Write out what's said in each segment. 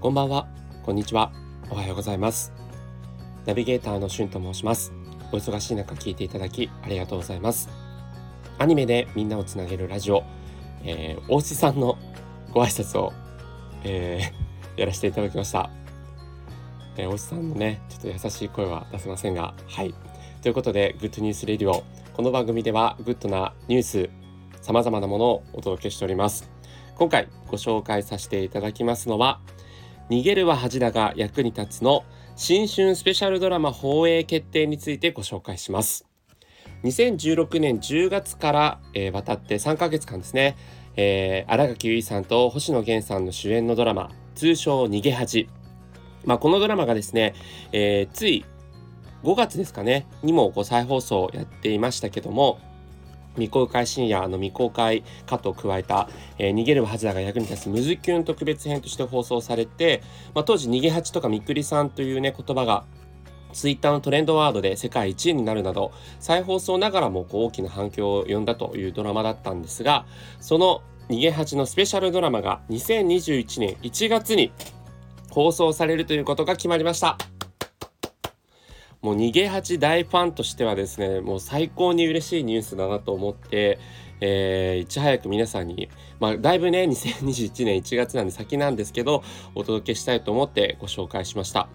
こんばんは、こんにちは、おはようございます。ナビゲーターのしゅんと申します。お忙しい中聞いていただきありがとうございます。アニメでみんなをつなげるラジオ、えー、大志さんのご挨拶を、えー、やらせていただきました。えー、大志さんのねちょっと優しい声は出せませんがはい。ということでグッドニュースレディオ。この番組ではグッドなニュースさまざまなものをお届けしております。今回ご紹介させていただきますのは逃げるは恥だが役に立つの。新春スペシャルドラマ放映決定についてご紹介します。2016年10月から、えー、渡って3ヶ月間ですね、えー、新垣結衣さんと星野源さんの主演のドラマ通称逃げ恥。まあ、このドラマがですね、えー、つい5月ですかねにもこう再放送やっていましたけども未公開深夜の未公開カットを加えた、えー、逃げるはずだが役に立つムズキュン特別編として放送されて、まあ、当時逃げ八とかみくりさんというね言葉がツイッターのトレンドワードで世界1位になるなど再放送ながらもこう大きな反響を呼んだというドラマだったんですがその逃げ八のスペシャルドラマが2021年1月に放送されるということが決まりました。もう逃げ八大ファンとしてはですねもう最高に嬉しいニュースだなと思って、えー、いち早く皆さんに、まあ、だいぶね2021年1月なんで先なんですけどお届けしたいと思ってご紹介しました。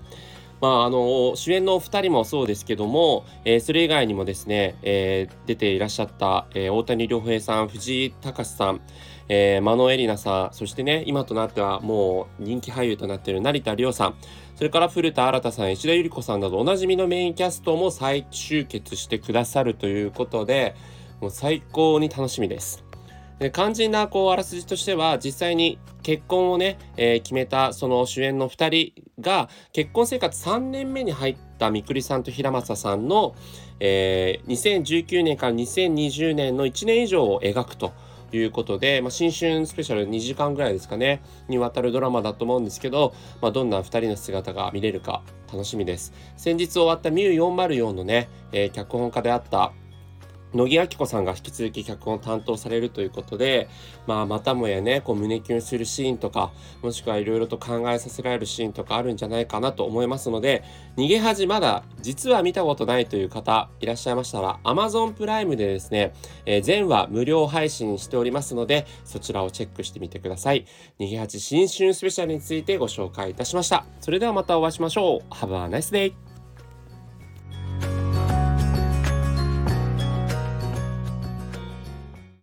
まあ、あの主演のお二人もそうですけども、えー、それ以外にもですね、えー、出ていらっしゃった、えー、大谷亮平さん藤井隆さん、えー、マノエリナさんそしてね今となってはもう人気俳優となっている成田凌さんそれから古田新太さん石田ゆり子さんなどおなじみのメインキャストも再集結してくださるということでもう最高に楽しみです。肝心なこうあらすじとしては実際に結婚をね、えー、決めたその主演の2人が結婚生活3年目に入ったみくりさんと平正さんの、えー、2019年から2020年の1年以上を描くということで、まあ、新春スペシャル2時間ぐらいですかねにわたるドラマだと思うんですけど、まあ、どんな2人の姿が見れるか楽しみです。先日終わったミュー404のね、えー、脚本家であった乃木明子さんが引き続き脚本を担当されるということで、まあ、またもやねこう胸キュンするシーンとかもしくはいろいろと考えさせられるシーンとかあるんじゃないかなと思いますので逃げ恥まだ実は見たことないという方いらっしゃいましたら Amazon プライムでですね、えー、全話無料配信しておりますのでそちらをチェックしてみてください。逃げ恥新春スペシャルについてご紹介いたしました。それではまたお会いしましょう。Have a nice day!